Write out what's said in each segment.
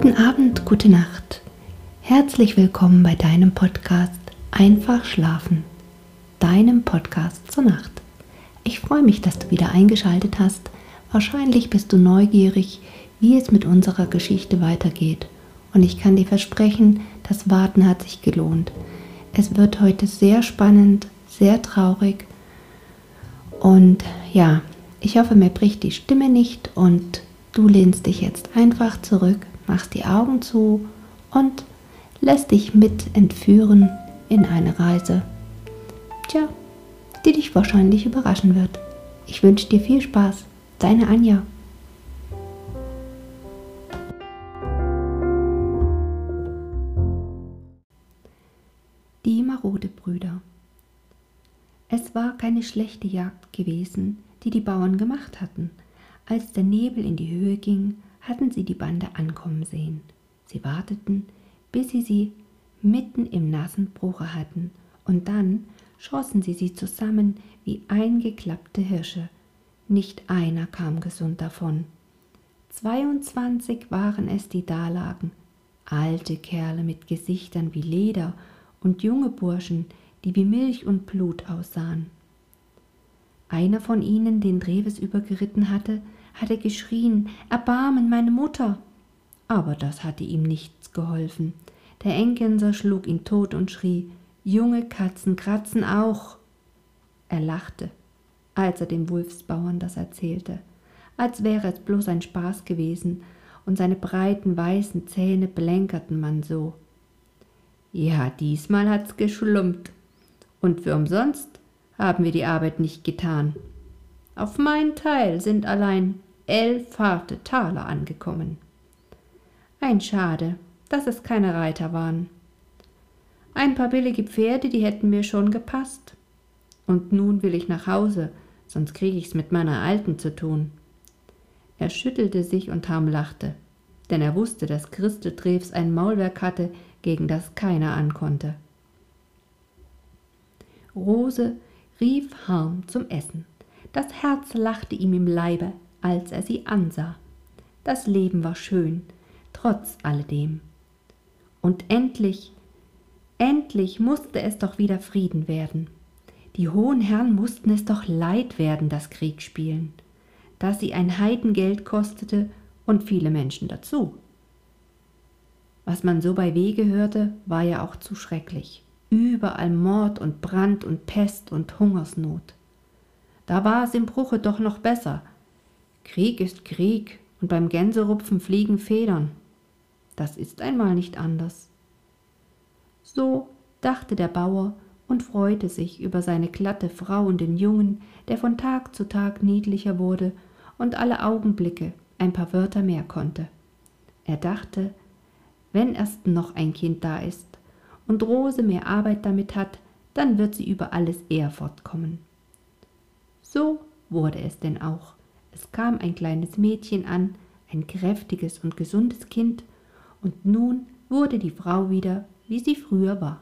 Guten Abend, gute Nacht. Herzlich willkommen bei deinem Podcast Einfach schlafen, deinem Podcast zur Nacht. Ich freue mich, dass du wieder eingeschaltet hast. Wahrscheinlich bist du neugierig, wie es mit unserer Geschichte weitergeht. Und ich kann dir versprechen, das Warten hat sich gelohnt. Es wird heute sehr spannend, sehr traurig. Und ja, ich hoffe, mir bricht die Stimme nicht und du lehnst dich jetzt einfach zurück machst die Augen zu und lässt dich mit entführen in eine Reise, tja, die dich wahrscheinlich überraschen wird. Ich wünsche dir viel Spaß. Deine Anja. Die Marode Brüder. Es war keine schlechte Jagd gewesen, die die Bauern gemacht hatten. Als der Nebel in die Höhe ging, hatten sie die Bande ankommen sehen. Sie warteten, bis sie sie mitten im nassen Bruche hatten, und dann schossen sie sie zusammen wie eingeklappte Hirsche. Nicht einer kam gesund davon. Zweiundzwanzig waren es, die dalagen, alte Kerle mit Gesichtern wie Leder und junge Burschen, die wie Milch und Blut aussahen. Einer von ihnen, den Dreves übergeritten hatte, hatte geschrien Erbarmen, meine Mutter. Aber das hatte ihm nichts geholfen. Der Engländer schlug ihn tot und schrie Junge Katzen kratzen auch. Er lachte, als er dem Wulfsbauern das erzählte, als wäre es bloß ein Spaß gewesen, und seine breiten weißen Zähne blänkerten man so. Ja, diesmal hat's geschlumpt, und für umsonst haben wir die Arbeit nicht getan. Auf meinen Teil sind allein elf harte Taler angekommen. Ein Schade, dass es keine Reiter waren. Ein paar billige Pferde, die hätten mir schon gepasst. Und nun will ich nach Hause, sonst krieg ich's mit meiner Alten zu tun. Er schüttelte sich und Harm lachte, denn er wusste, dass Christel Treves ein Maulwerk hatte, gegen das keiner ankonnte. Rose rief Harm zum Essen. Das Herz lachte ihm im Leibe, als er sie ansah. Das Leben war schön, trotz alledem. Und endlich, endlich musste es doch wieder Frieden werden. Die hohen Herren mussten es doch leid werden, das Kriegspielen, dass sie ein Heidengeld kostete und viele Menschen dazu. Was man so bei Wege hörte, war ja auch zu schrecklich. Überall Mord und Brand und Pest und Hungersnot. Da war es im Bruche doch noch besser, Krieg ist Krieg und beim Gänserupfen fliegen Federn. Das ist einmal nicht anders. So dachte der Bauer und freute sich über seine glatte Frau und den Jungen, der von Tag zu Tag niedlicher wurde und alle Augenblicke ein paar Wörter mehr konnte. Er dachte, wenn erst noch ein Kind da ist und Rose mehr Arbeit damit hat, dann wird sie über alles eher fortkommen. So wurde es denn auch. Es kam ein kleines Mädchen an, ein kräftiges und gesundes Kind, und nun wurde die Frau wieder, wie sie früher war.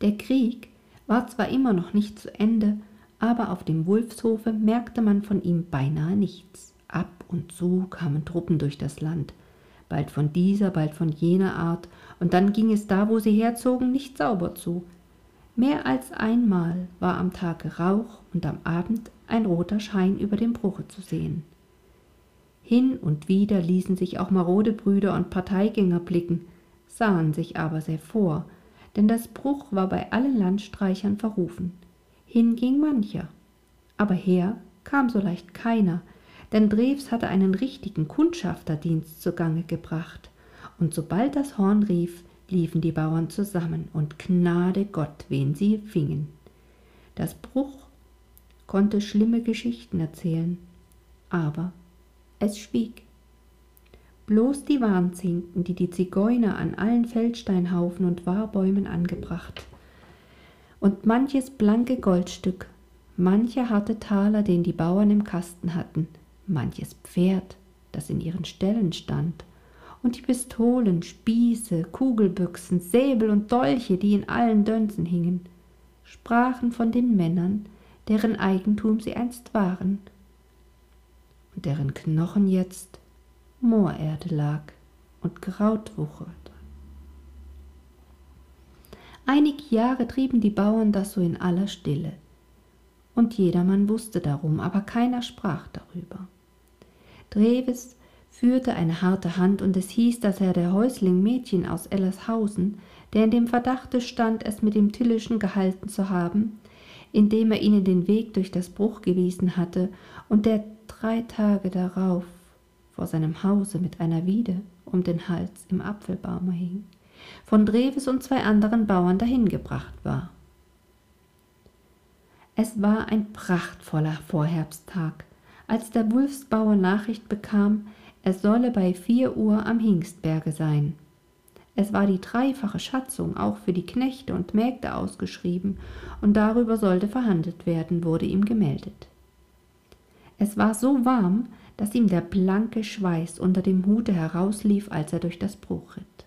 Der Krieg war zwar immer noch nicht zu Ende, aber auf dem Wulfshofe merkte man von ihm beinahe nichts. Ab und zu kamen Truppen durch das Land, bald von dieser, bald von jener Art, und dann ging es da, wo sie herzogen, nicht sauber zu. Mehr als einmal war am Tage Rauch und am Abend ein roter Schein über dem Bruche zu sehen. Hin und wieder ließen sich auch marode Brüder und Parteigänger blicken, sahen sich aber sehr vor, denn das Bruch war bei allen Landstreichern verrufen. Hin ging mancher, aber her kam so leicht keiner, denn Drews hatte einen richtigen Kundschafterdienst zugange gebracht, und sobald das Horn rief, liefen die Bauern zusammen und Gnade Gott, wen sie fingen. Das Bruch konnte schlimme Geschichten erzählen, aber es schwieg. Bloß die Warnzinken, die die Zigeuner an allen Feldsteinhaufen und Wahrbäumen angebracht, und manches blanke Goldstück, mancher harte Taler, den die Bauern im Kasten hatten, manches Pferd, das in ihren Ställen stand, und die Pistolen, Spieße, Kugelbüchsen, Säbel und Dolche, die in allen Dönsen hingen, sprachen von den Männern, deren Eigentum sie einst waren und deren Knochen jetzt Moorerde lag und Kraut wucherte. Einige Jahre trieben die Bauern das so in aller Stille, und jedermann wusste darum, aber keiner sprach darüber. Dreves führte eine harte Hand, und es hieß, dass er der Häusling Mädchen aus Ellershausen, der in dem Verdachte stand, es mit dem Tillischen gehalten zu haben, indem er ihnen den Weg durch das Bruch gewiesen hatte, und der drei Tage darauf vor seinem Hause mit einer Wiede um den Hals im Apfelbaume hing, von Dreves und zwei anderen Bauern dahingebracht war. Es war ein prachtvoller Vorherbsttag, als der Wulfsbauer Nachricht bekam, er solle bei vier Uhr am Hingstberge sein. Es war die dreifache Schatzung auch für die Knechte und Mägde ausgeschrieben, und darüber sollte verhandelt werden, wurde ihm gemeldet. Es war so warm, dass ihm der blanke Schweiß unter dem Hute herauslief, als er durch das Bruch ritt.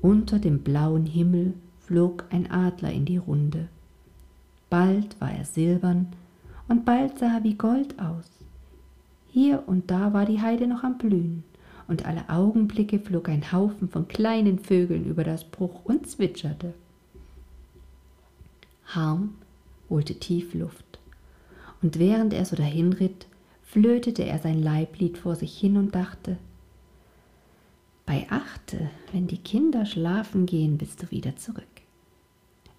Unter dem blauen Himmel flog ein Adler in die Runde. Bald war er silbern und bald sah er wie Gold aus. Hier und da war die Heide noch am Blühen, und alle Augenblicke flog ein Haufen von kleinen Vögeln über das Bruch und zwitscherte. Harm holte tief Luft, und während er so dahinritt, flötete er sein Leiblied vor sich hin und dachte, bei Achte, wenn die Kinder schlafen gehen, bist du wieder zurück.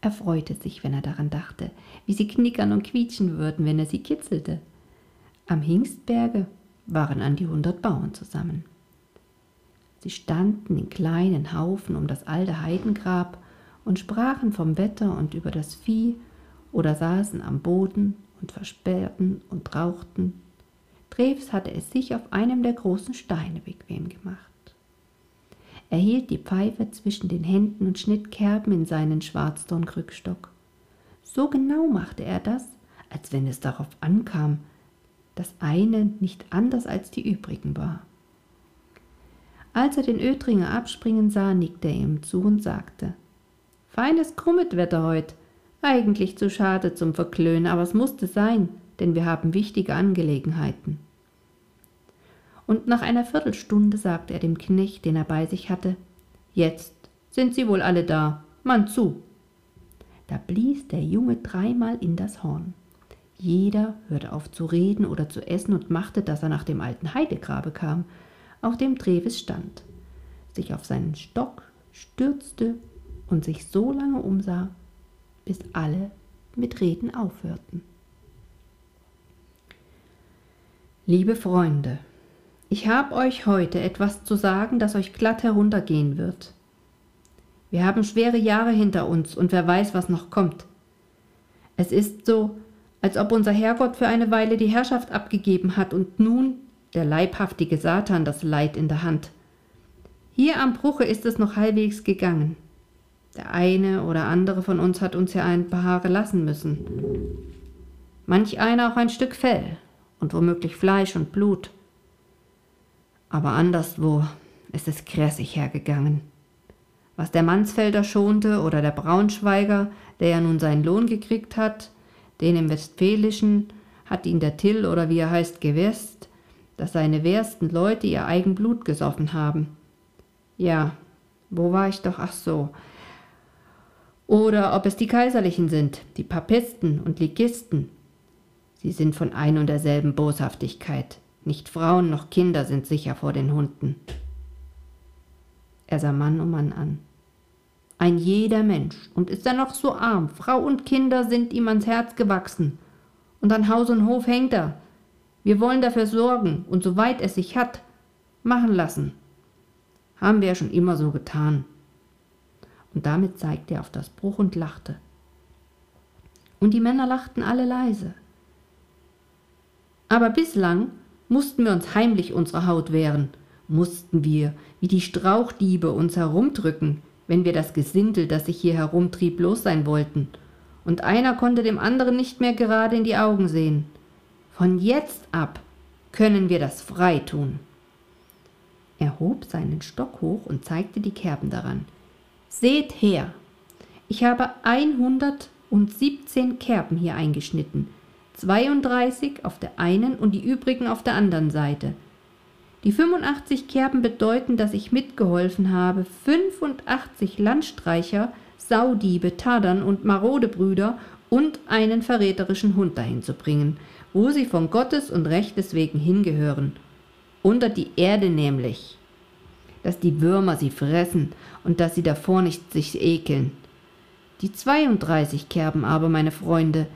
Er freute sich, wenn er daran dachte, wie sie knickern und quietschen würden, wenn er sie kitzelte. Am Hingstberge waren an die hundert Bauern zusammen. Sie standen in kleinen Haufen um das alte Heidengrab und sprachen vom Wetter und über das Vieh oder saßen am Boden und versperrten und rauchten Treves hatte es sich auf einem der großen Steine bequem gemacht. Er hielt die Pfeife zwischen den Händen und schnitt Kerben in seinen Schwarzdornkrückstock. So genau machte er das, als wenn es darauf ankam, dass eine nicht anders als die übrigen war. Als er den Ötringer abspringen sah, nickte er ihm zu und sagte, Feines Krummetwetter heut. Eigentlich zu schade zum Verklönen, aber es musste sein denn wir haben wichtige Angelegenheiten. Und nach einer Viertelstunde sagte er dem Knecht, den er bei sich hatte, Jetzt sind sie wohl alle da, Mann zu. Da blies der Junge dreimal in das Horn. Jeder hörte auf zu reden oder zu essen und machte, dass er nach dem alten Heidegrabe kam, auf dem Treves stand, sich auf seinen Stock stürzte und sich so lange umsah, bis alle mit Reden aufhörten. Liebe Freunde, ich habe euch heute etwas zu sagen, das euch glatt heruntergehen wird. Wir haben schwere Jahre hinter uns und wer weiß, was noch kommt. Es ist so, als ob unser Herrgott für eine Weile die Herrschaft abgegeben hat und nun der leibhaftige Satan das Leid in der Hand. Hier am Bruche ist es noch halbwegs gegangen. Der eine oder andere von uns hat uns ja ein paar Haare lassen müssen. Manch einer auch ein Stück Fell, und womöglich Fleisch und Blut. Aber anderswo ist es grässig hergegangen. Was der Mansfelder schonte oder der Braunschweiger, der ja nun seinen Lohn gekriegt hat, den im Westfälischen hat ihn der Till oder wie er heißt gewässt, dass seine wehrsten Leute ihr eigen Blut gesoffen haben. Ja, wo war ich doch? Ach so. Oder ob es die Kaiserlichen sind, die Papisten und Ligisten, Sie sind von ein und derselben Boshaftigkeit. Nicht Frauen noch Kinder sind sicher vor den Hunden. Er sah Mann um Mann an. Ein jeder Mensch, und ist er noch so arm, Frau und Kinder sind ihm ans Herz gewachsen, und an Haus und Hof hängt er. Wir wollen dafür sorgen und soweit es sich hat, machen lassen. Haben wir ja schon immer so getan. Und damit zeigte er auf das Bruch und lachte. Und die Männer lachten alle leise. Aber bislang mussten wir uns heimlich unsere Haut wehren, mussten wir, wie die Strauchdiebe, uns herumdrücken, wenn wir das Gesindel, das sich hier herumtrieb, los sein wollten, und einer konnte dem anderen nicht mehr gerade in die Augen sehen. Von jetzt ab können wir das frei tun. Er hob seinen Stock hoch und zeigte die Kerben daran. Seht her, ich habe einhundertundsiebzehn Kerben hier eingeschnitten, 32 auf der einen und die übrigen auf der anderen Seite. Die 85 Kerben bedeuten, dass ich mitgeholfen habe, 85 Landstreicher, Saudiebe, Tadern und Marodebrüder und einen verräterischen Hund dahin zu bringen, wo sie von Gottes und Rechtes wegen hingehören. Unter die Erde nämlich. Dass die Würmer sie fressen und dass sie davor nicht sich ekeln. Die 32 Kerben aber, meine Freunde,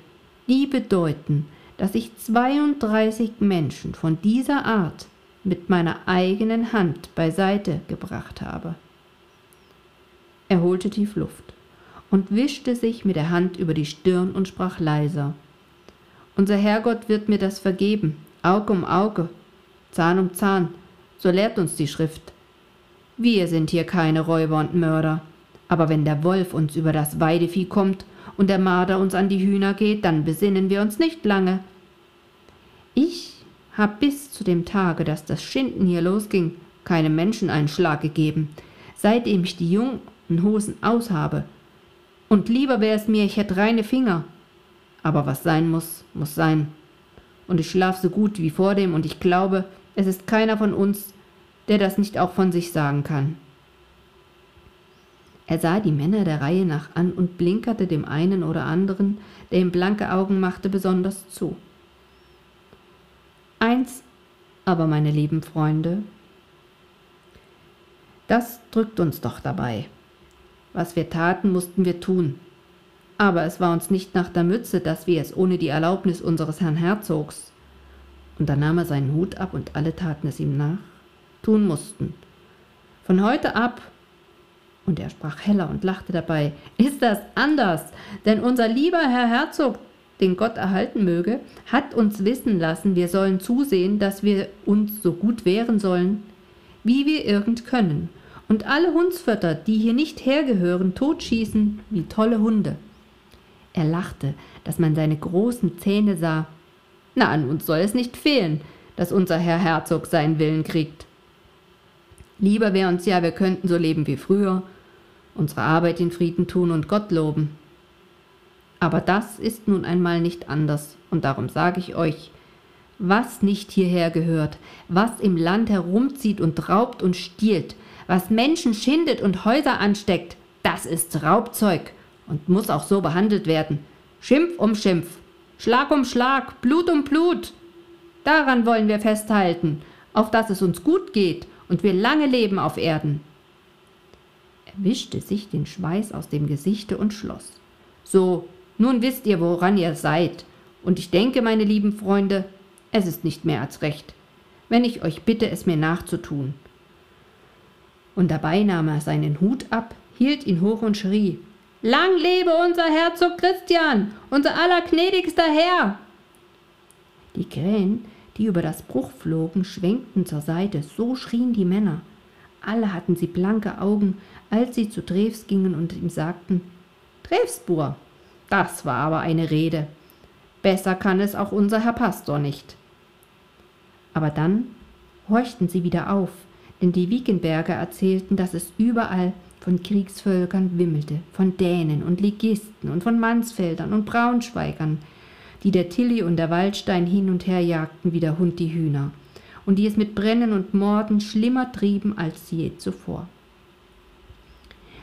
die bedeuten, dass ich 32 Menschen von dieser Art mit meiner eigenen Hand beiseite gebracht habe. Er holte tief Luft und wischte sich mit der Hand über die Stirn und sprach leiser. Unser Herrgott wird mir das vergeben, Auge um Auge, Zahn um Zahn, so lehrt uns die Schrift. Wir sind hier keine Räuber und Mörder, aber wenn der Wolf uns über das Weidevieh kommt und der Marder uns an die Hühner geht, dann besinnen wir uns nicht lange. Ich hab bis zu dem Tage, dass das Schinden hier losging, keinem Menschen einen Schlag gegeben, seitdem ich die jungen Hosen aushabe. Und lieber wäre es mir, ich hätte reine Finger. Aber was sein muss, muss sein. Und ich schlaf so gut wie vor dem, und ich glaube, es ist keiner von uns, der das nicht auch von sich sagen kann. Er sah die Männer der Reihe nach an und blinkerte dem einen oder anderen, der ihm blanke Augen machte, besonders zu. Eins aber, meine lieben Freunde, das drückt uns doch dabei. Was wir taten, mussten wir tun. Aber es war uns nicht nach der Mütze, dass wir es ohne die Erlaubnis unseres Herrn Herzogs, und da nahm er seinen Hut ab und alle taten es ihm nach, tun mussten. Von heute ab, und er sprach heller und lachte dabei, ist das anders, denn unser lieber Herr Herzog, den Gott erhalten möge, hat uns wissen lassen, wir sollen zusehen, dass wir uns so gut wehren sollen, wie wir irgend können, und alle Hundsvötter, die hier nicht hergehören, totschießen wie tolle Hunde. Er lachte, dass man seine großen Zähne sah. Na, an uns soll es nicht fehlen, dass unser Herr Herzog seinen Willen kriegt. Lieber wär uns ja, wir könnten so leben wie früher, unsere Arbeit in Frieden tun und Gott loben. Aber das ist nun einmal nicht anders, und darum sage ich euch, was nicht hierher gehört, was im Land herumzieht und raubt und stiehlt, was Menschen schindet und Häuser ansteckt, das ist Raubzeug und muss auch so behandelt werden. Schimpf um Schimpf, Schlag um Schlag, Blut um Blut. Daran wollen wir festhalten, auf dass es uns gut geht und wir lange leben auf Erden. Er wischte sich den Schweiß aus dem Gesichte und schloss. So, nun wisst ihr, woran ihr seid. Und ich denke, meine lieben Freunde, es ist nicht mehr als recht, wenn ich euch bitte, es mir nachzutun. Und dabei nahm er seinen Hut ab, hielt ihn hoch und schrie, Lang lebe unser Herzog Christian, unser allergnädigster Herr! Die Krähen, die über das Bruch flogen, schwenkten zur Seite, so schrien die Männer. Alle hatten sie blanke Augen, als sie zu Drews gingen und ihm sagten, Drewsbur, das war aber eine Rede. Besser kann es auch unser Herr Pastor nicht. Aber dann horchten sie wieder auf, denn die Wiegenberger erzählten, dass es überall von Kriegsvölkern wimmelte, von Dänen und Ligisten und von Mansfeldern und Braunschweigern, die der Tilly und der Waldstein hin und her jagten wie der Hund die Hühner, und die es mit Brennen und Morden schlimmer trieben als je zuvor.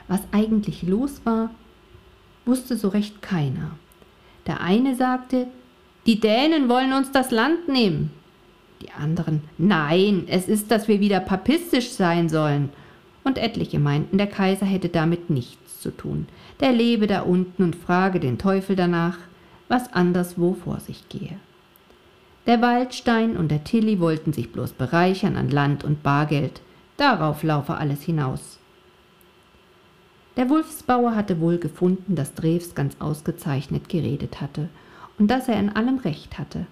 Was eigentlich los war, wusste so recht keiner. Der eine sagte, die Dänen wollen uns das Land nehmen. Die anderen, nein, es ist, dass wir wieder papistisch sein sollen. Und etliche meinten, der Kaiser hätte damit nichts zu tun. Der lebe da unten und frage den Teufel danach, was anderswo vor sich gehe. Der Waldstein und der Tilly wollten sich bloß bereichern an Land und Bargeld. Darauf laufe alles hinaus. Der Wulfsbauer hatte wohl gefunden, dass Drews ganz ausgezeichnet geredet hatte und dass er in allem Recht hatte.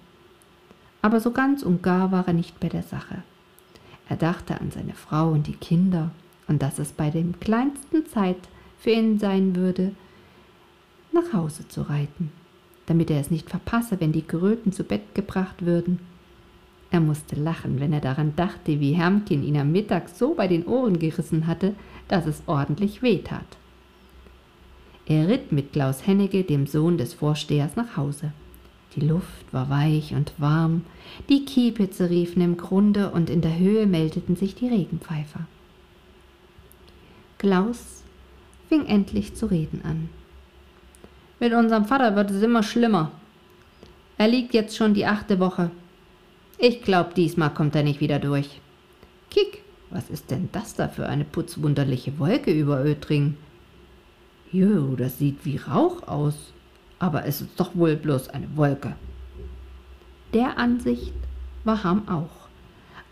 Aber so ganz und gar war er nicht bei der Sache. Er dachte an seine Frau und die Kinder und dass es bei dem kleinsten Zeit für ihn sein würde, nach Hause zu reiten, damit er es nicht verpasse, wenn die Kröten zu Bett gebracht würden. Er musste lachen, wenn er daran dachte, wie Hermkin ihn am Mittag so bei den Ohren gerissen hatte, dass es ordentlich weh tat. Er ritt mit Klaus Hennecke, dem Sohn des Vorstehers, nach Hause. Die Luft war weich und warm, die Kiepitze riefen im Grunde und in der Höhe meldeten sich die Regenpfeifer. Klaus fing endlich zu reden an. Mit unserem Vater wird es immer schlimmer. Er liegt jetzt schon die achte Woche. Ich glaub, diesmal kommt er nicht wieder durch. Kick, was ist denn das da für eine putzwunderliche Wolke über Ötring? Jo, das sieht wie Rauch aus aber es ist doch wohl bloß eine Wolke. Der Ansicht war Ham auch.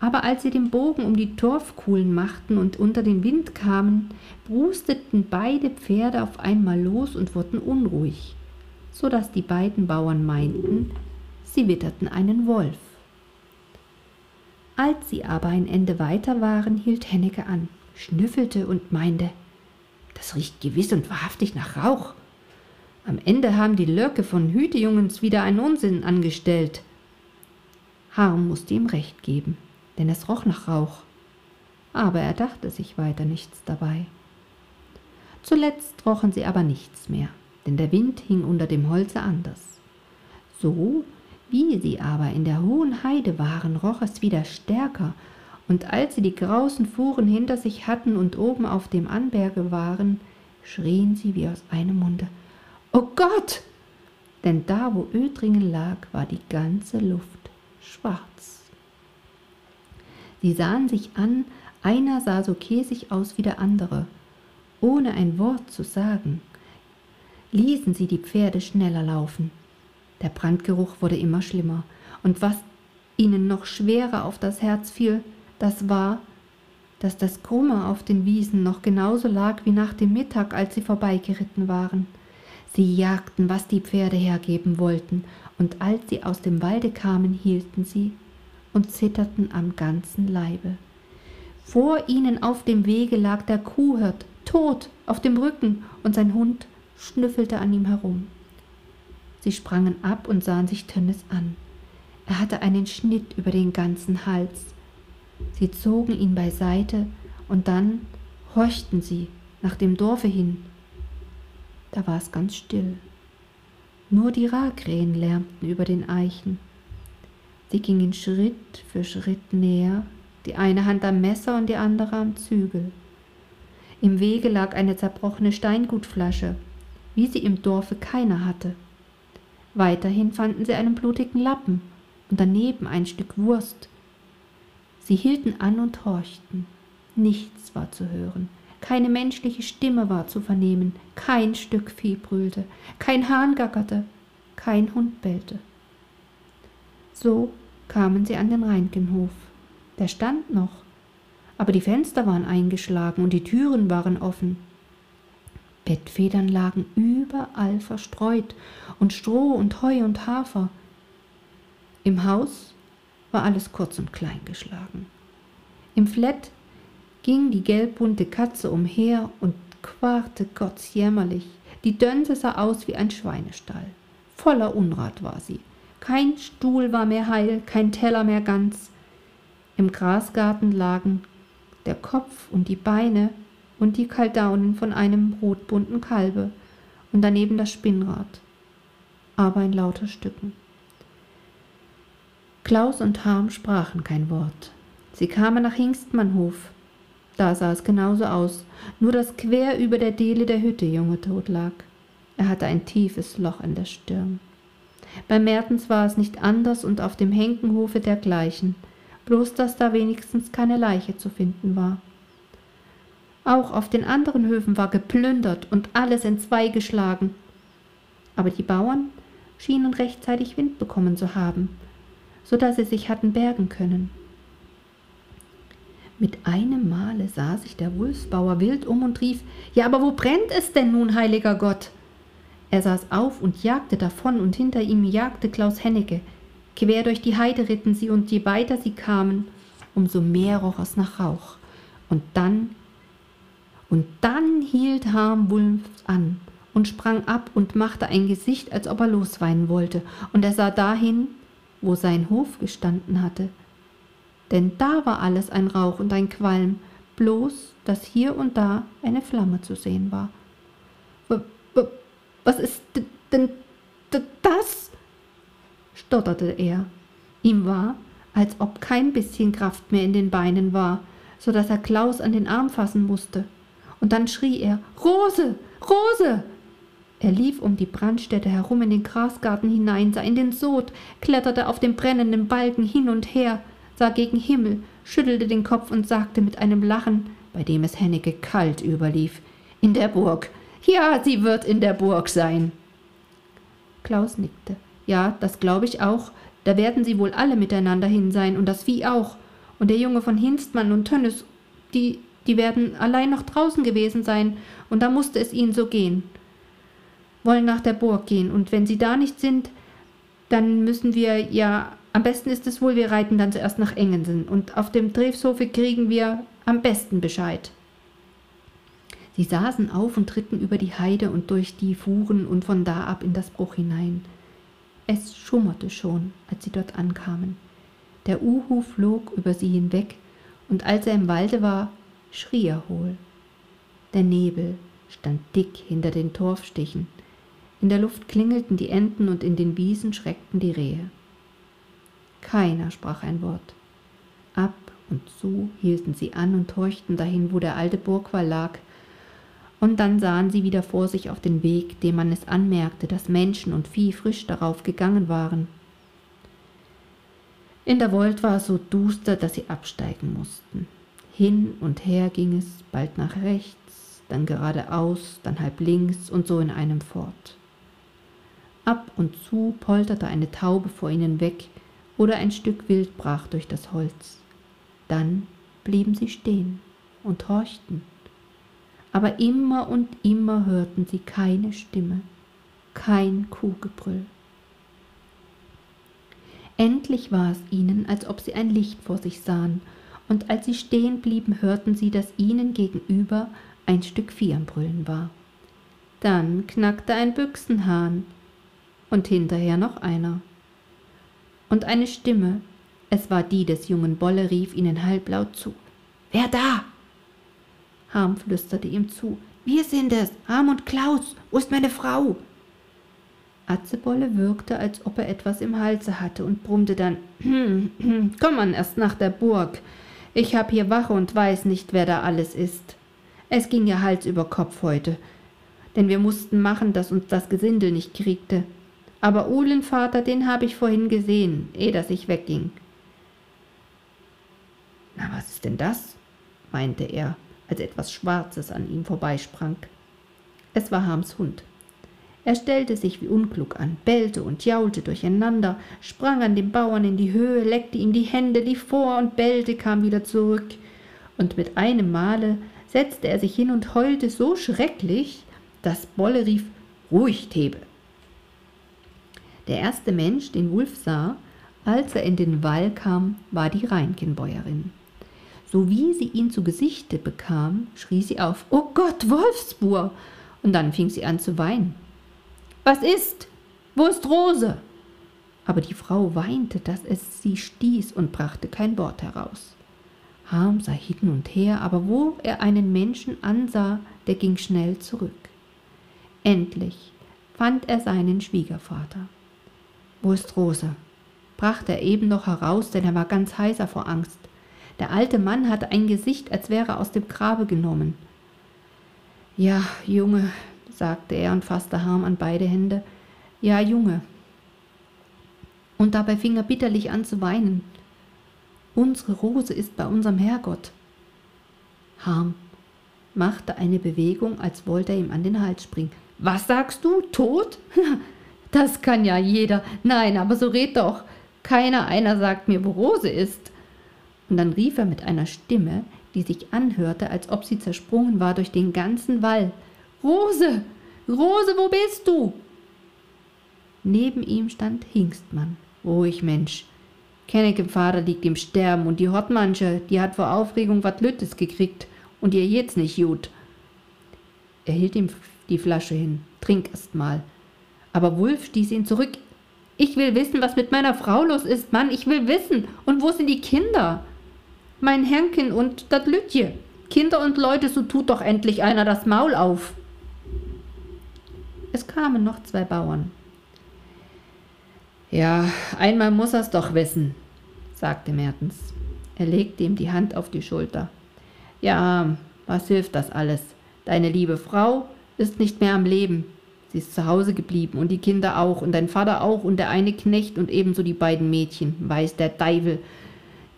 Aber als sie den Bogen um die Torfkuhlen machten und unter den Wind kamen, brusteten beide Pferde auf einmal los und wurden unruhig, so dass die beiden Bauern meinten, sie witterten einen Wolf. Als sie aber ein Ende weiter waren, hielt Hennecke an, schnüffelte und meinte, das riecht gewiss und wahrhaftig nach Rauch. Am Ende haben die Lörke von Hütejungens wieder einen Unsinn angestellt. Harm musste ihm recht geben, denn es roch nach Rauch. Aber er dachte sich weiter nichts dabei. Zuletzt rochen sie aber nichts mehr, denn der Wind hing unter dem Holze anders. So wie sie aber in der hohen Heide waren, roch es wieder stärker, und als sie die grausen Fuhren hinter sich hatten und oben auf dem Anberge waren, schrien sie wie aus einem Munde Oh Gott! Denn da, wo Ödringen lag, war die ganze Luft schwarz. Sie sahen sich an, einer sah so käsig aus wie der andere. Ohne ein Wort zu sagen, ließen sie die Pferde schneller laufen. Der Brandgeruch wurde immer schlimmer, und was ihnen noch schwerer auf das Herz fiel, das war, dass das Krumme auf den Wiesen noch genauso lag wie nach dem Mittag, als sie vorbeigeritten waren. Sie jagten, was die Pferde hergeben wollten, und als sie aus dem Walde kamen, hielten sie und zitterten am ganzen Leibe. Vor ihnen auf dem Wege lag der Kuhhirt, tot, auf dem Rücken, und sein Hund schnüffelte an ihm herum. Sie sprangen ab und sahen sich Tönnes an. Er hatte einen Schnitt über den ganzen Hals. Sie zogen ihn beiseite und dann horchten sie nach dem Dorfe hin da war es ganz still. Nur die Ragkrähen lärmten über den Eichen. Sie gingen Schritt für Schritt näher, die eine Hand am Messer und die andere am Zügel. Im Wege lag eine zerbrochene Steingutflasche, wie sie im Dorfe keiner hatte. Weiterhin fanden sie einen blutigen Lappen und daneben ein Stück Wurst. Sie hielten an und horchten. Nichts war zu hören, keine menschliche Stimme war zu vernehmen, kein Stück Vieh brüllte, kein Hahn gackerte, kein Hund bellte. So kamen sie an den Reinkenhof. Der stand noch, aber die Fenster waren eingeschlagen und die Türen waren offen. Bettfedern lagen überall verstreut und Stroh und Heu und Hafer. Im Haus war alles kurz und klein geschlagen. Im Flett ging die gelbbunte Katze umher und quarte gottsjämmerlich. Die Dönse sah aus wie ein Schweinestall. Voller Unrat war sie. Kein Stuhl war mehr heil, kein Teller mehr ganz. Im Grasgarten lagen der Kopf und die Beine und die Kaldaunen von einem rotbunten Kalbe und daneben das Spinnrad, aber in lauter Stücken. Klaus und Harm sprachen kein Wort. Sie kamen nach Hingstmannhof, da sah es genauso aus, nur dass quer über der Diele der Hütte Junge tot lag. Er hatte ein tiefes Loch in der Stirn. Bei Mertens war es nicht anders und auf dem Henkenhofe dergleichen, bloß dass da wenigstens keine Leiche zu finden war. Auch auf den anderen Höfen war geplündert und alles entzwei geschlagen. Aber die Bauern schienen rechtzeitig Wind bekommen zu haben, so dass sie sich hatten bergen können. Mit einem Male sah sich der Wulfsbauer wild um und rief, Ja, aber wo brennt es denn nun, heiliger Gott? Er saß auf und jagte davon, und hinter ihm jagte Klaus Hennecke. Quer durch die Heide ritten sie, und je weiter sie kamen, umso mehr roch es nach Rauch. Und dann, und dann hielt Harm Wulf an und sprang ab und machte ein Gesicht, als ob er losweinen wollte, und er sah dahin, wo sein Hof gestanden hatte, denn da war alles ein Rauch und ein Qualm, bloß dass hier und da eine Flamme zu sehen war. Was ist denn das? stotterte er. Ihm war, als ob kein bisschen Kraft mehr in den Beinen war, so dass er Klaus an den Arm fassen musste. Und dann schrie er Rose. Rose. Er lief um die Brandstätte herum in den Grasgarten hinein, sah in den Sod, kletterte auf dem brennenden Balken hin und her, sah gegen Himmel, schüttelte den Kopf und sagte mit einem Lachen, bei dem es Hennecke kalt überlief, in der Burg. Ja, sie wird in der Burg sein. Klaus nickte. Ja, das glaube ich auch. Da werden sie wohl alle miteinander hin sein und das Vieh auch. Und der Junge von Hinstmann und Tönnes, die, die werden allein noch draußen gewesen sein, und da musste es ihnen so gehen. Wollen nach der Burg gehen, und wenn sie da nicht sind, dann müssen wir ja, am besten ist es wohl, wir reiten dann zuerst nach Engensen, und auf dem Trefshofe kriegen wir am besten Bescheid. Sie saßen auf und ritten über die Heide und durch die Fuhren und von da ab in das Bruch hinein. Es schummerte schon, als sie dort ankamen. Der Uhu flog über sie hinweg, und als er im Walde war, schrie er hohl. Der Nebel stand dick hinter den Torfstichen. In der Luft klingelten die Enten und in den Wiesen schreckten die Rehe. Keiner sprach ein Wort. Ab und zu hielten sie an und horchten dahin, wo der alte Burgwall lag, und dann sahen sie wieder vor sich auf den Weg, dem man es anmerkte, dass Menschen und Vieh frisch darauf gegangen waren. In der Wold war es so duster, dass sie absteigen mussten. Hin und her ging es, bald nach rechts, dann geradeaus, dann halb links und so in einem fort. Ab und zu polterte eine Taube vor ihnen weg oder ein Stück Wild brach durch das Holz. Dann blieben sie stehen und horchten aber immer und immer hörten sie keine Stimme, kein Kuhgebrüll. Endlich war es ihnen, als ob sie ein Licht vor sich sahen, und als sie stehen blieben, hörten sie, dass ihnen gegenüber ein Stück Vieh am Brüllen war. Dann knackte ein Büchsenhahn und hinterher noch einer. Und eine Stimme, es war die des jungen Bolle, rief ihnen halblaut zu. Wer da? Harm flüsterte ihm zu. Wir sind es, Harm und Klaus. Wo ist meine Frau? Atzebolle wirkte, als ob er etwas im Halse hatte und brummte dann, komm man erst nach der Burg. Ich hab hier Wache und weiß nicht, wer da alles ist. Es ging ja Hals über Kopf heute, denn wir mussten machen, dass uns das Gesindel nicht kriegte. Aber Uhlenvater, den hab ich vorhin gesehen, eh dass ich wegging. Na, was ist denn das? meinte er als etwas Schwarzes an ihm vorbeisprang. Es war Harms Hund. Er stellte sich wie unklug an, bellte und jaulte durcheinander, sprang an dem Bauern in die Höhe, leckte ihm die Hände, lief vor und bellte, kam wieder zurück. Und mit einem Male setzte er sich hin und heulte so schrecklich, dass Bolle rief, ruhig, Thebe. Der erste Mensch, den Wulf sah, als er in den Wall kam, war die Reinkenbäuerin. Sowie sie ihn zu Gesichte bekam, schrie sie auf, »Oh Gott, Wolfsbur!« und dann fing sie an zu weinen. »Was ist? Wo ist Rose?« Aber die Frau weinte, dass es sie stieß und brachte kein Wort heraus. Harm sah hin und her, aber wo er einen Menschen ansah, der ging schnell zurück. Endlich fand er seinen Schwiegervater. Wo ist Rose? brachte er eben noch heraus, denn er war ganz heiser vor Angst. Der alte Mann hatte ein Gesicht, als wäre aus dem Grabe genommen. Ja, Junge, sagte er und fasste Harm an beide Hände. Ja, Junge. Und dabei fing er bitterlich an zu weinen. Unsere Rose ist bei unserem Herrgott. Harm machte eine Bewegung, als wollte er ihm an den Hals springen. Was sagst du? Tot? Das kann ja jeder. Nein, aber so red doch. Keiner einer sagt mir, wo Rose ist. Und dann rief er mit einer Stimme, die sich anhörte, als ob sie zersprungen war durch den ganzen Wall. Rose, Rose, wo bist du? Neben ihm stand Hingstmann. Ruhig, Mensch. Kennecke Vater liegt im Sterben und die Hottmannsche, die hat vor Aufregung wat Lüttes gekriegt und ihr jetzt nicht gut. Er hielt ihm die Flasche hin. Trink erst mal. Aber Wulf stieß ihn zurück. Ich will wissen, was mit meiner Frau los ist, Mann. Ich will wissen. Und wo sind die Kinder? Mein Henken und dat Lütje. Kinder und Leute, so tut doch endlich einer das Maul auf. Es kamen noch zwei Bauern. Ja, einmal muss er's doch wissen, sagte Mertens. Er legte ihm die Hand auf die Schulter. Ja, was hilft das alles? Deine liebe Frau ist nicht mehr am Leben. Sie ist zu Hause geblieben und die Kinder auch und dein Vater auch und der eine Knecht und ebenso die beiden Mädchen. Weiß der Teufel,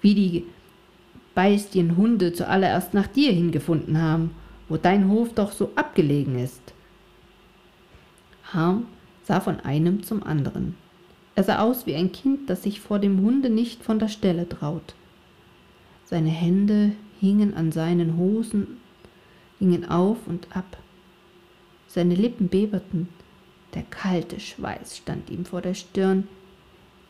wie die Beistienhunde zuallererst nach dir hingefunden haben, wo dein Hof doch so abgelegen ist. Harm sah von einem zum anderen. Er sah aus wie ein Kind, das sich vor dem Hunde nicht von der Stelle traut. Seine Hände hingen an seinen Hosen, gingen auf und ab. Seine Lippen beberten, der kalte Schweiß stand ihm vor der Stirn.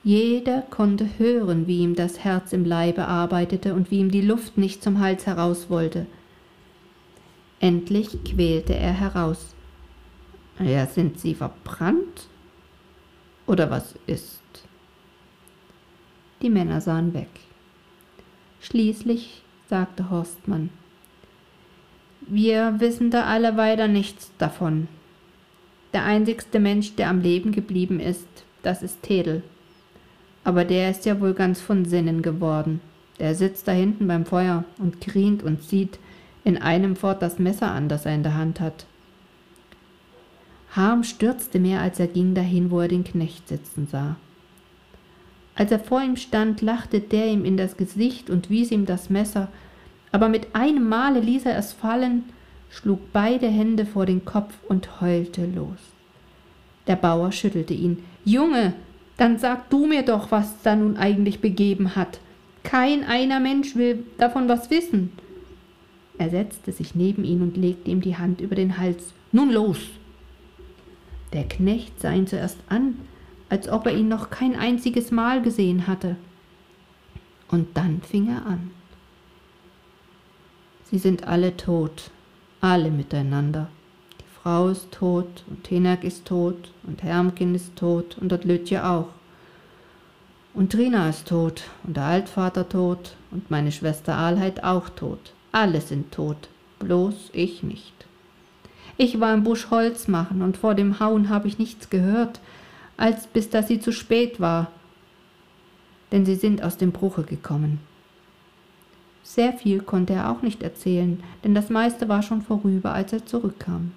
Jeder konnte hören, wie ihm das Herz im Leibe arbeitete und wie ihm die Luft nicht zum Hals heraus wollte. Endlich quälte er heraus. Ja, sind Sie verbrannt? Oder was ist? Die Männer sahen weg. Schließlich sagte Horstmann, wir wissen da alle weiter nichts davon. Der einzigste Mensch, der am Leben geblieben ist, das ist Tedel. Aber der ist ja wohl ganz von Sinnen geworden. Der sitzt da hinten beim Feuer und grient und zieht in einem fort das Messer an, das er in der Hand hat. Harm stürzte mehr, als er ging dahin, wo er den Knecht sitzen sah. Als er vor ihm stand, lachte der ihm in das Gesicht und wies ihm das Messer, aber mit einem Male ließ er es fallen, schlug beide Hände vor den Kopf und heulte los. Der Bauer schüttelte ihn. Junge, dann sag du mir doch, was da nun eigentlich begeben hat. Kein einer Mensch will davon was wissen. Er setzte sich neben ihn und legte ihm die Hand über den Hals. Nun los! Der Knecht sah ihn zuerst an, als ob er ihn noch kein einziges Mal gesehen hatte. Und dann fing er an. Sie sind alle tot, alle miteinander. Frau ist tot und Tenak ist tot und Hermkin ist tot und das Lütje auch. Und Trina ist tot und der Altvater tot und meine Schwester Ahlheit auch tot. Alle sind tot, bloß ich nicht. Ich war im Busch Holz machen und vor dem Hauen habe ich nichts gehört, als bis dass sie zu spät war, denn sie sind aus dem Bruche gekommen. Sehr viel konnte er auch nicht erzählen, denn das meiste war schon vorüber, als er zurückkam.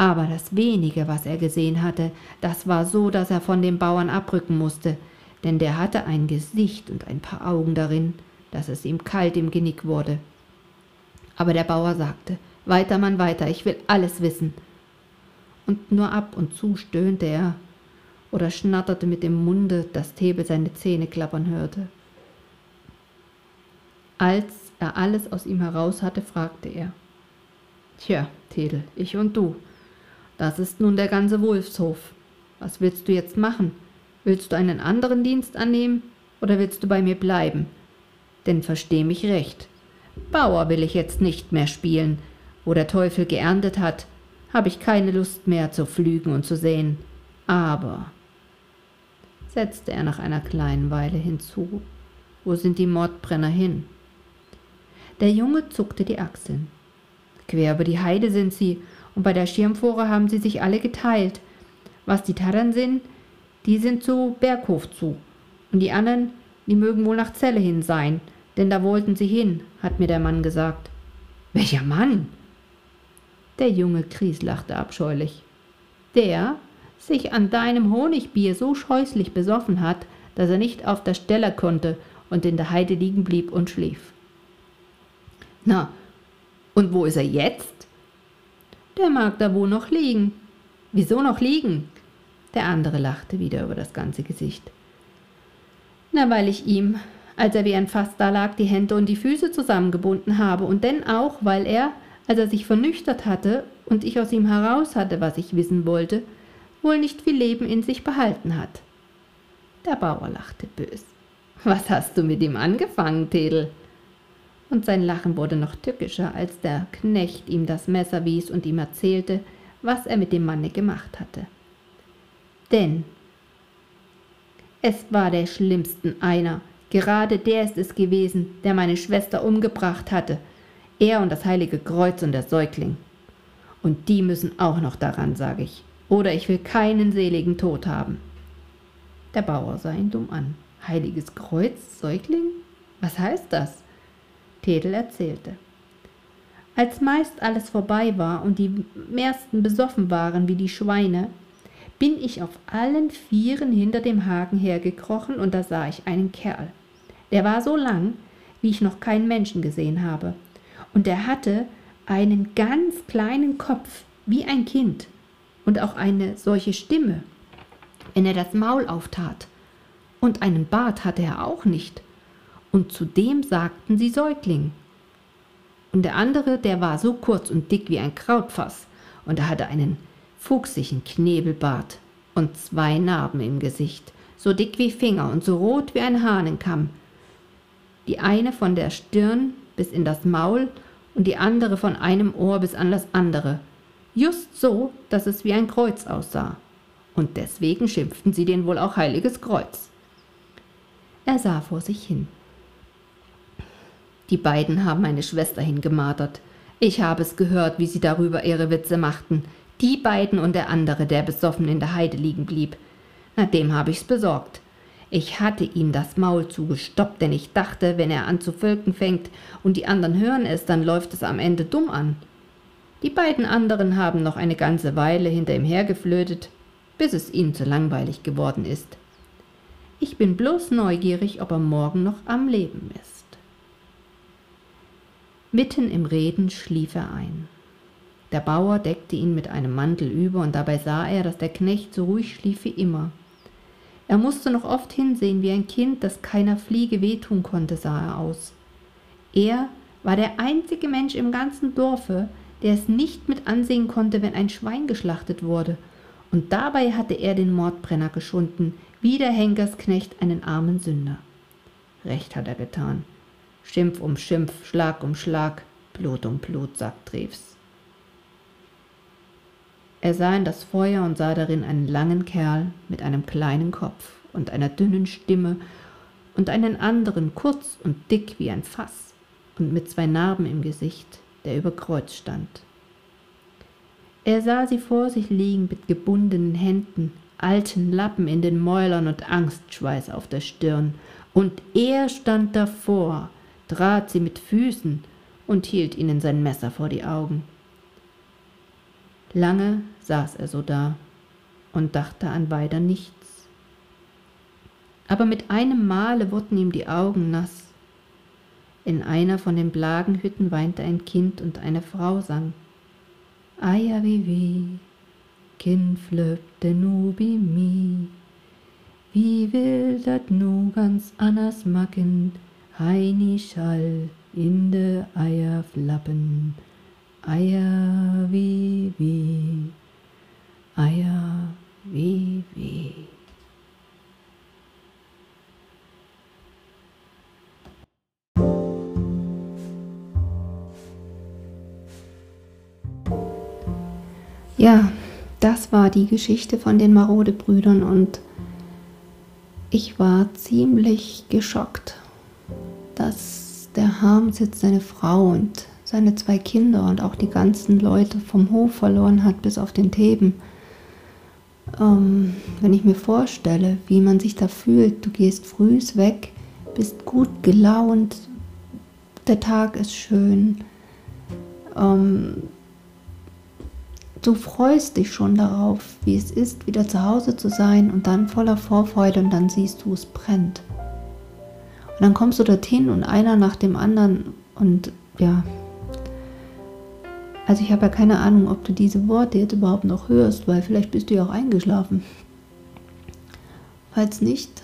Aber das wenige, was er gesehen hatte, das war so, dass er von dem Bauern abrücken musste, denn der hatte ein Gesicht und ein paar Augen darin, dass es ihm kalt im Genick wurde. Aber der Bauer sagte, weiter, Mann, weiter, ich will alles wissen. Und nur ab und zu stöhnte er oder schnatterte mit dem Munde, dass Thebel seine Zähne klappern hörte. Als er alles aus ihm heraus hatte, fragte er. Tja, Tedel, ich und du. Das ist nun der ganze Wolfshof. Was willst du jetzt machen? Willst du einen anderen Dienst annehmen oder willst du bei mir bleiben? Denn versteh mich recht. Bauer will ich jetzt nicht mehr spielen, wo der Teufel geerntet hat, habe ich keine Lust mehr zu pflügen und zu säen. Aber, setzte er nach einer kleinen Weile hinzu, wo sind die Mordbrenner hin? Der Junge zuckte die Achseln. Quer über die Heide sind sie, und bei der Schirmfore haben sie sich alle geteilt. Was die Tarren sind, die sind zu Berghof zu, und die anderen, die mögen wohl nach Zelle hin sein, denn da wollten sie hin, hat mir der Mann gesagt. Welcher Mann? Der junge Kries lachte abscheulich. Der sich an deinem Honigbier so scheußlich besoffen hat, dass er nicht auf der Stelle konnte und in der Heide liegen blieb und schlief. Na, und wo ist er jetzt? Der mag da wohl noch liegen. Wieso noch liegen? Der andere lachte wieder über das ganze Gesicht. Na, weil ich ihm, als er wie ein Fass da lag, die Hände und die Füße zusammengebunden habe und denn auch, weil er, als er sich vernüchtert hatte und ich aus ihm heraus hatte, was ich wissen wollte, wohl nicht viel Leben in sich behalten hat. Der Bauer lachte bös. Was hast du mit ihm angefangen, Tedel? Und sein Lachen wurde noch tückischer, als der Knecht ihm das Messer wies und ihm erzählte, was er mit dem Manne gemacht hatte. Denn es war der schlimmsten einer, gerade der ist es gewesen, der meine Schwester umgebracht hatte, er und das heilige Kreuz und der Säugling. Und die müssen auch noch daran, sage ich. Oder ich will keinen seligen Tod haben. Der Bauer sah ihn dumm an. Heiliges Kreuz, Säugling? Was heißt das? Tedel erzählte. Als meist alles vorbei war und die meisten besoffen waren wie die Schweine, bin ich auf allen Vieren hinter dem Haken hergekrochen und da sah ich einen Kerl. Der war so lang, wie ich noch keinen Menschen gesehen habe. Und er hatte einen ganz kleinen Kopf, wie ein Kind, und auch eine solche Stimme, wenn er das Maul auftat. Und einen Bart hatte er auch nicht. Und zudem sagten sie Säugling. Und der andere, der war so kurz und dick wie ein Krautfass, und er hatte einen fuchsigen Knebelbart und zwei Narben im Gesicht, so dick wie Finger und so rot wie ein Hahnenkamm. Die eine von der Stirn bis in das Maul und die andere von einem Ohr bis an das andere, just so, dass es wie ein Kreuz aussah. Und deswegen schimpften sie den wohl auch Heiliges Kreuz. Er sah vor sich hin. Die beiden haben meine Schwester hingemartert. Ich habe es gehört, wie sie darüber ihre Witze machten. Die beiden und der andere, der besoffen in der Heide liegen blieb. Na, dem habe ich's besorgt. Ich hatte ihm das Maul zugestoppt, denn ich dachte, wenn er an zu völken fängt und die anderen hören es, dann läuft es am Ende dumm an. Die beiden anderen haben noch eine ganze Weile hinter ihm hergeflötet, bis es ihnen zu langweilig geworden ist. Ich bin bloß neugierig, ob er morgen noch am Leben ist. Mitten im Reden schlief er ein. Der Bauer deckte ihn mit einem Mantel über, und dabei sah er, dass der Knecht so ruhig schlief wie immer. Er musste noch oft hinsehen, wie ein Kind, das keiner Fliege wehtun konnte, sah er aus. Er war der einzige Mensch im ganzen Dorfe, der es nicht mit ansehen konnte, wenn ein Schwein geschlachtet wurde, und dabei hatte er den Mordbrenner geschunden, wie der Henkersknecht einen armen Sünder. Recht hat er getan. Schimpf um Schimpf, Schlag um Schlag, Blut um Blut, sagt Treves. Er sah in das Feuer und sah darin einen langen Kerl mit einem kleinen Kopf und einer dünnen Stimme und einen anderen kurz und dick wie ein Fass und mit zwei Narben im Gesicht, der über Kreuz stand. Er sah sie vor sich liegen mit gebundenen Händen, alten Lappen in den Mäulern und Angstschweiß auf der Stirn, und er stand davor, trat sie mit Füßen und hielt ihnen sein Messer vor die Augen. Lange saß er so da und dachte an weiter nichts. Aber mit einem Male wurden ihm die Augen nass. In einer von den Blagenhütten weinte ein Kind und eine Frau sang. Aja wie wie, Kind flöpte nu bi mi. Wie will dat nu ganz anders machen, Heini schall in de Eier flappen. Eier wie wie, Eier wie wie. Ja, das war die Geschichte von den Marode-Brüdern und ich war ziemlich geschockt, dass der Harmsitz seine Frau und seine zwei Kinder und auch die ganzen Leute vom Hof verloren hat, bis auf den Theben. Ähm, wenn ich mir vorstelle, wie man sich da fühlt, du gehst frühs weg, bist gut gelaunt, der Tag ist schön, ähm, du freust dich schon darauf, wie es ist, wieder zu Hause zu sein und dann voller Vorfreude und dann siehst du, es brennt. Und dann kommst du dorthin und einer nach dem anderen und ja, also ich habe ja keine Ahnung, ob du diese Worte jetzt überhaupt noch hörst, weil vielleicht bist du ja auch eingeschlafen. Falls nicht,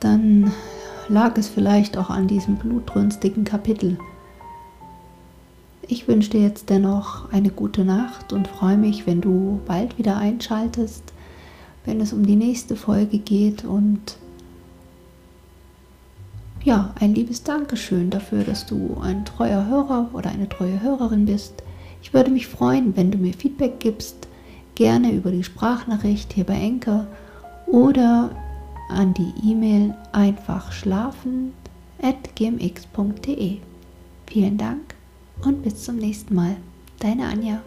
dann lag es vielleicht auch an diesem blutrünstigen Kapitel. Ich wünsche dir jetzt dennoch eine gute Nacht und freue mich, wenn du bald wieder einschaltest, wenn es um die nächste Folge geht und ja, ein liebes Dankeschön dafür, dass du ein treuer Hörer oder eine treue Hörerin bist. Ich würde mich freuen, wenn du mir Feedback gibst, gerne über die Sprachnachricht hier bei Enker oder an die E-Mail einfach schlafen at gmx.de. Vielen Dank und bis zum nächsten Mal. Deine Anja.